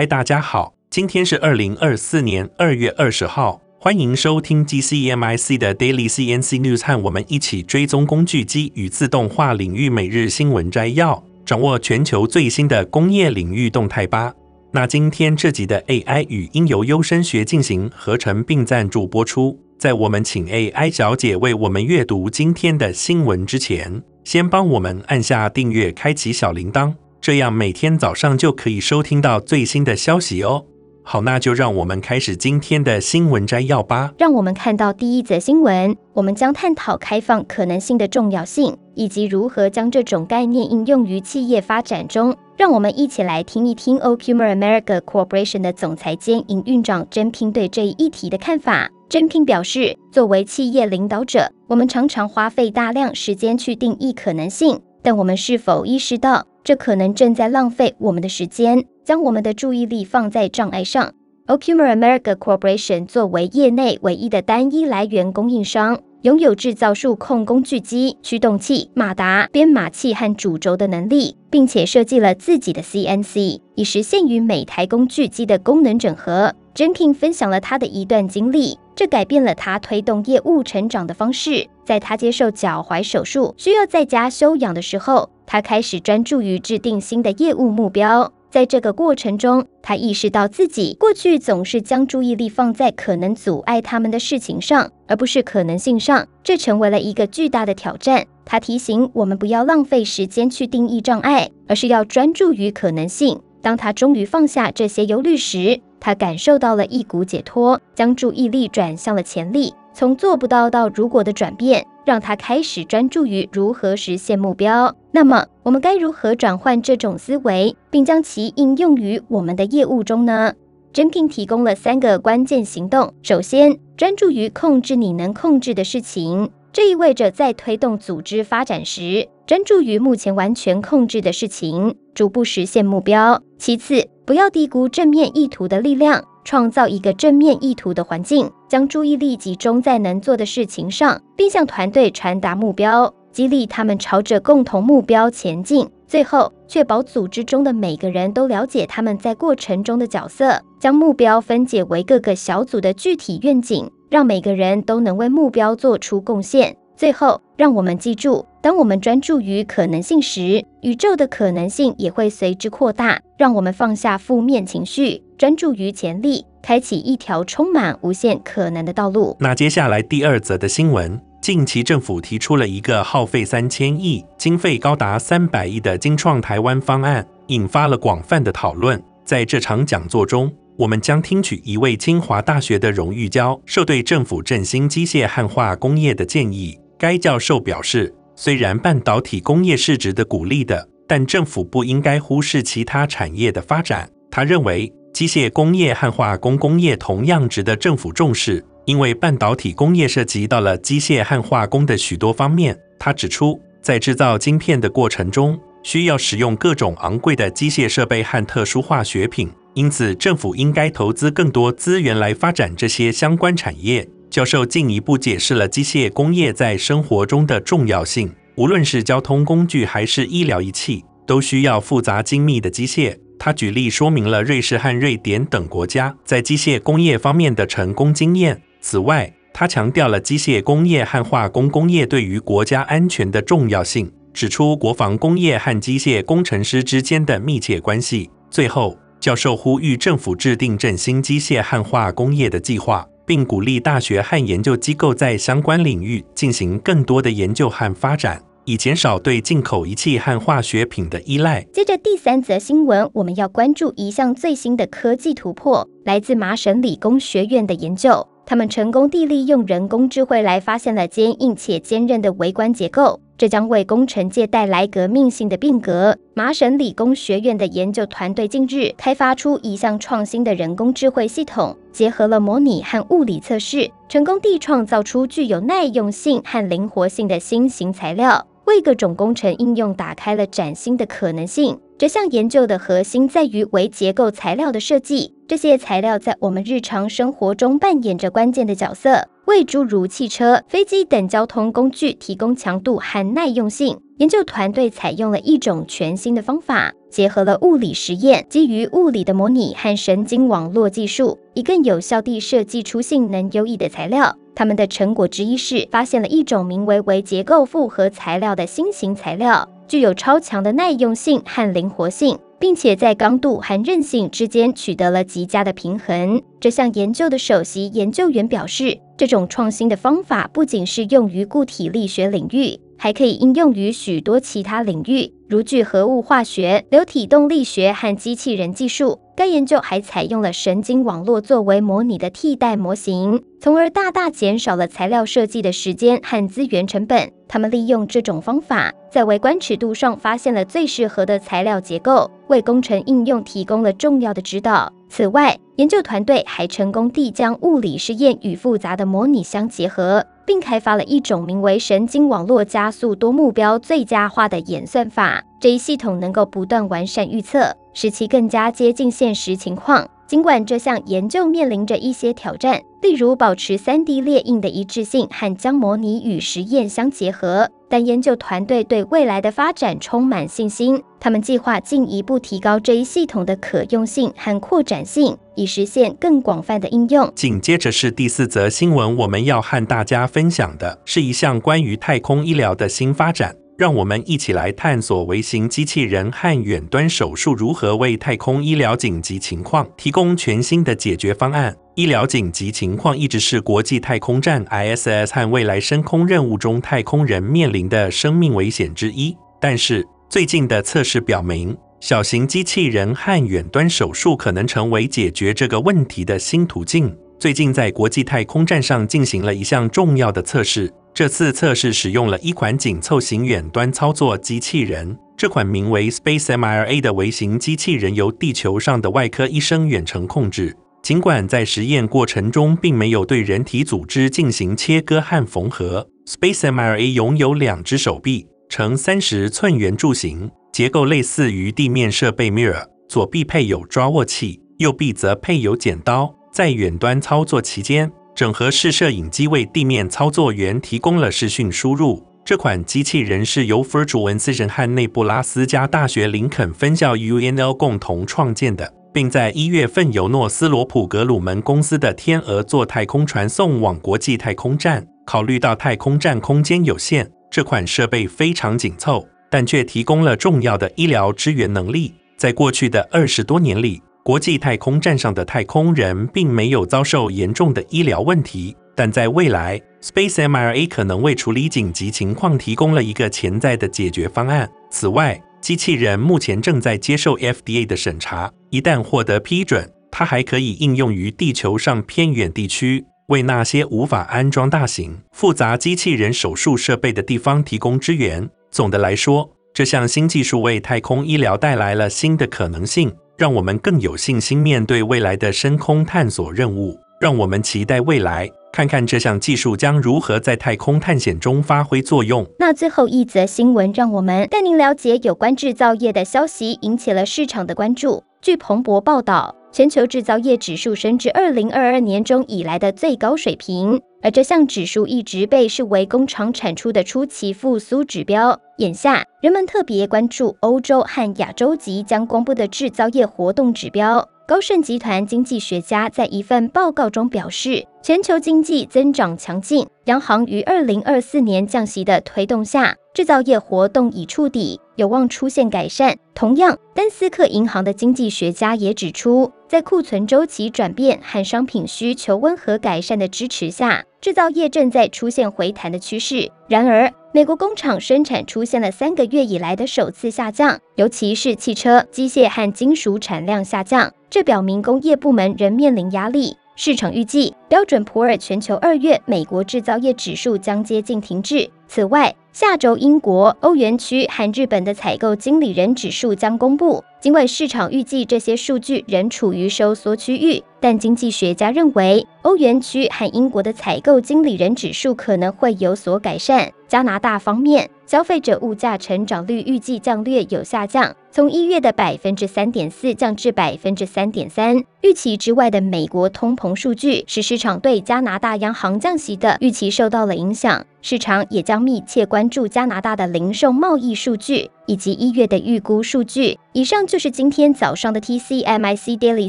嗨，大家好，今天是二零二四年二月二十号，欢迎收听 GCMIC 的 Daily CNC News，和我们一起追踪工具机与自动化领域每日新闻摘要，掌握全球最新的工业领域动态吧。那今天这集的 AI 语音由优声学进行合成并赞助播出。在我们请 AI 小姐为我们阅读今天的新闻之前，先帮我们按下订阅，开启小铃铛。这样每天早上就可以收听到最新的消息哦。好，那就让我们开始今天的新闻摘要吧。让我们看到第一则新闻，我们将探讨开放可能性的重要性，以及如何将这种概念应用于企业发展中。让我们一起来听一听 Ocumer America Corporation 的总裁兼营运长甄平对这一议题的看法。甄平表示，作为企业领导者，我们常常花费大量时间去定义可能性，但我们是否意识到，这可能正在浪费我们的时间，将我们的注意力放在障碍上。Ocumer America Corporation 作为业内唯一的单一来源供应商，拥有制造数控工具机、驱动器、马达、编码器和主轴的能力，并且设计了自己的 CNC，以实现与每台工具机的功能整合。甄平分享了他的一段经历，这改变了他推动业务成长的方式。在他接受脚踝手术，需要在家休养的时候，他开始专注于制定新的业务目标。在这个过程中，他意识到自己过去总是将注意力放在可能阻碍他们的事情上，而不是可能性上，这成为了一个巨大的挑战。他提醒我们不要浪费时间去定义障碍，而是要专注于可能性。当他终于放下这些忧虑时，他感受到了一股解脱，将注意力转向了潜力，从做不到到如果的转变，让他开始专注于如何实现目标。那么，我们该如何转换这种思维，并将其应用于我们的业务中呢？珍平提供了三个关键行动。首先，专注于控制你能控制的事情，这意味着在推动组织发展时，专注于目前完全控制的事情，逐步实现目标。其次，不要低估正面意图的力量，创造一个正面意图的环境，将注意力集中在能做的事情上，并向团队传达目标，激励他们朝着共同目标前进。最后，确保组织中的每个人都了解他们在过程中的角色，将目标分解为各个小组的具体愿景，让每个人都能为目标做出贡献。最后，让我们记住，当我们专注于可能性时，宇宙的可能性也会随之扩大。让我们放下负面情绪，专注于潜力，开启一条充满无限可能的道路。那接下来第二则的新闻，近期政府提出了一个耗费三千亿、经费高达三百亿的精创台湾方案，引发了广泛的讨论。在这场讲座中，我们将听取一位清华大学的荣誉教授对政府振兴机械汉化工业的建议。该教授表示，虽然半导体工业是值得鼓励的，但政府不应该忽视其他产业的发展。他认为，机械工业和化工工业同样值得政府重视，因为半导体工业涉及到了机械和化工的许多方面。他指出，在制造晶片的过程中，需要使用各种昂贵的机械设备和特殊化学品，因此政府应该投资更多资源来发展这些相关产业。教授进一步解释了机械工业在生活中的重要性。无论是交通工具还是医疗仪器，都需要复杂精密的机械。他举例说明了瑞士和瑞典等国家在机械工业方面的成功经验。此外，他强调了机械工业和化工工业对于国家安全的重要性，指出国防工业和机械工程师之间的密切关系。最后，教授呼吁政府制定振兴机械和化工业的计划。并鼓励大学和研究机构在相关领域进行更多的研究和发展，以减少对进口仪器和化学品的依赖。接着第三则新闻，我们要关注一项最新的科技突破，来自麻省理工学院的研究。他们成功地利用人工智慧来发现了坚硬且坚韧的微观结构。这将为工程界带来革命性的变革。麻省理工学院的研究团队近日开发出一项创新的人工智慧系统，结合了模拟和物理测试，成功地创造出具有耐用性和灵活性的新型材料，为各种工程应用打开了崭新的可能性。这项研究的核心在于微结构材料的设计，这些材料在我们日常生活中扮演着关键的角色。为诸如汽车、飞机等交通工具提供强度和耐用性。研究团队采用了一种全新的方法，结合了物理实验、基于物理的模拟和神经网络技术，以更有效地设计出性能优异的材料。他们的成果之一是发现了一种名为微结构复合材料的新型材料，具有超强的耐用性和灵活性。并且在刚度和韧性之间取得了极佳的平衡。这项研究的首席研究员表示，这种创新的方法不仅适用于固体力学领域，还可以应用于许多其他领域，如聚合物化学、流体动力学和机器人技术。该研究还采用了神经网络作为模拟的替代模型，从而大大减少了材料设计的时间和资源成本。他们利用这种方法，在微观尺度上发现了最适合的材料结构，为工程应用提供了重要的指导。此外，研究团队还成功地将物理实验与复杂的模拟相结合，并开发了一种名为神经网络加速多目标最佳化的演算法。这一系统能够不断完善预测，使其更加接近现实情况。尽管这项研究面临着一些挑战，例如保持 3D 列印的一致性和将模拟与实验相结合，但研究团队对未来的发展充满信心。他们计划进一步提高这一系统的可用性和扩展性，以实现更广泛的应用。紧接着是第四则新闻，我们要和大家分享的是一项关于太空医疗的新发展。让我们一起来探索微型机器人和远端手术如何为太空医疗紧急情况提供全新的解决方案。医疗紧急情况一直是国际太空站 ISS 和未来深空任务中太空人面临的生命危险之一。但是，最近的测试表明，小型机器人和远端手术可能成为解决这个问题的新途径。最近，在国际太空站上进行了一项重要的测试。这次测试使用了一款紧凑型远端操作机器人。这款名为 Space MRA 的微型机器人由地球上的外科医生远程控制。尽管在实验过程中并没有对人体组织进行切割和缝合，Space MRA 拥有两只手臂，呈三十寸圆柱形，结构类似于地面设备 Mirror。左臂配有抓握器，右臂则配有剪刀。在远端操作期间，整合式摄影机为地面操作员提供了视讯输入。这款机器人是由 Virtual Incision 和内布拉斯加大学林肯分校 UNL 共同创建的，并在一月份由诺斯罗普格鲁门公司的天鹅座太空船送往国际太空站。考虑到太空站空间有限，这款设备非常紧凑，但却提供了重要的医疗支援能力。在过去的二十多年里，国际太空站上的太空人并没有遭受严重的医疗问题，但在未来，Space MRA 可能为处理紧急情况提供了一个潜在的解决方案。此外，机器人目前正在接受 FDA 的审查，一旦获得批准，它还可以应用于地球上偏远地区，为那些无法安装大型复杂机器人手术设备的地方提供支援。总的来说，这项新技术为太空医疗带来了新的可能性。让我们更有信心面对未来的深空探索任务。让我们期待未来，看看这项技术将如何在太空探险中发挥作用。那最后一则新闻，让我们带您了解有关制造业的消息，引起了市场的关注。据彭博报道，全球制造业指数升至二零二二年中以来的最高水平。而这项指数一直被视为工厂产出的初期复苏指标。眼下，人们特别关注欧洲和亚洲即将公布的制造业活动指标。高盛集团经济学家在一份报告中表示，全球经济增长强劲，央行于二零二四年降息的推动下，制造业活动已触底，有望出现改善。同样，丹斯克银行的经济学家也指出，在库存周期转变和商品需求温和改善的支持下，制造业正在出现回弹的趋势。然而，美国工厂生产出现了三个月以来的首次下降，尤其是汽车、机械和金属产量下降，这表明工业部门仍面临压力。市场预计，标准普尔全球二月美国制造业指数将接近停滞。此外，下周，英国、欧元区和日本的采购经理人指数将公布。尽管市场预计这些数据仍处于收缩区域，但经济学家认为，欧元区和英国的采购经理人指数可能会有所改善。加拿大方面，消费者物价成长率预计将略有下降，从一月的百分之三点四降至百分之三点三。预期之外的美国通膨数据使市场对加拿大央行降息的预期受到了影响。市场也将密切关注加拿大的零售贸易数据以及一月的预估数据。以上就是今天早上的 TCMIC Daily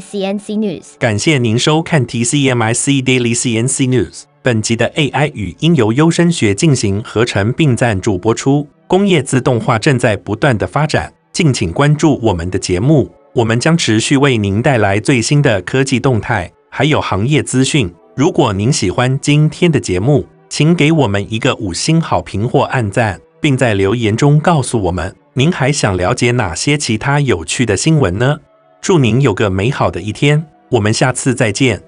CNC News。感谢您收看 TCMIC Daily CNC News。本集的 AI 语音由优声学进行合成并赞助播出。工业自动化正在不断的发展，敬请关注我们的节目，我们将持续为您带来最新的科技动态，还有行业资讯。如果您喜欢今天的节目，请给我们一个五星好评或按赞，并在留言中告诉我们您还想了解哪些其他有趣的新闻呢？祝您有个美好的一天，我们下次再见。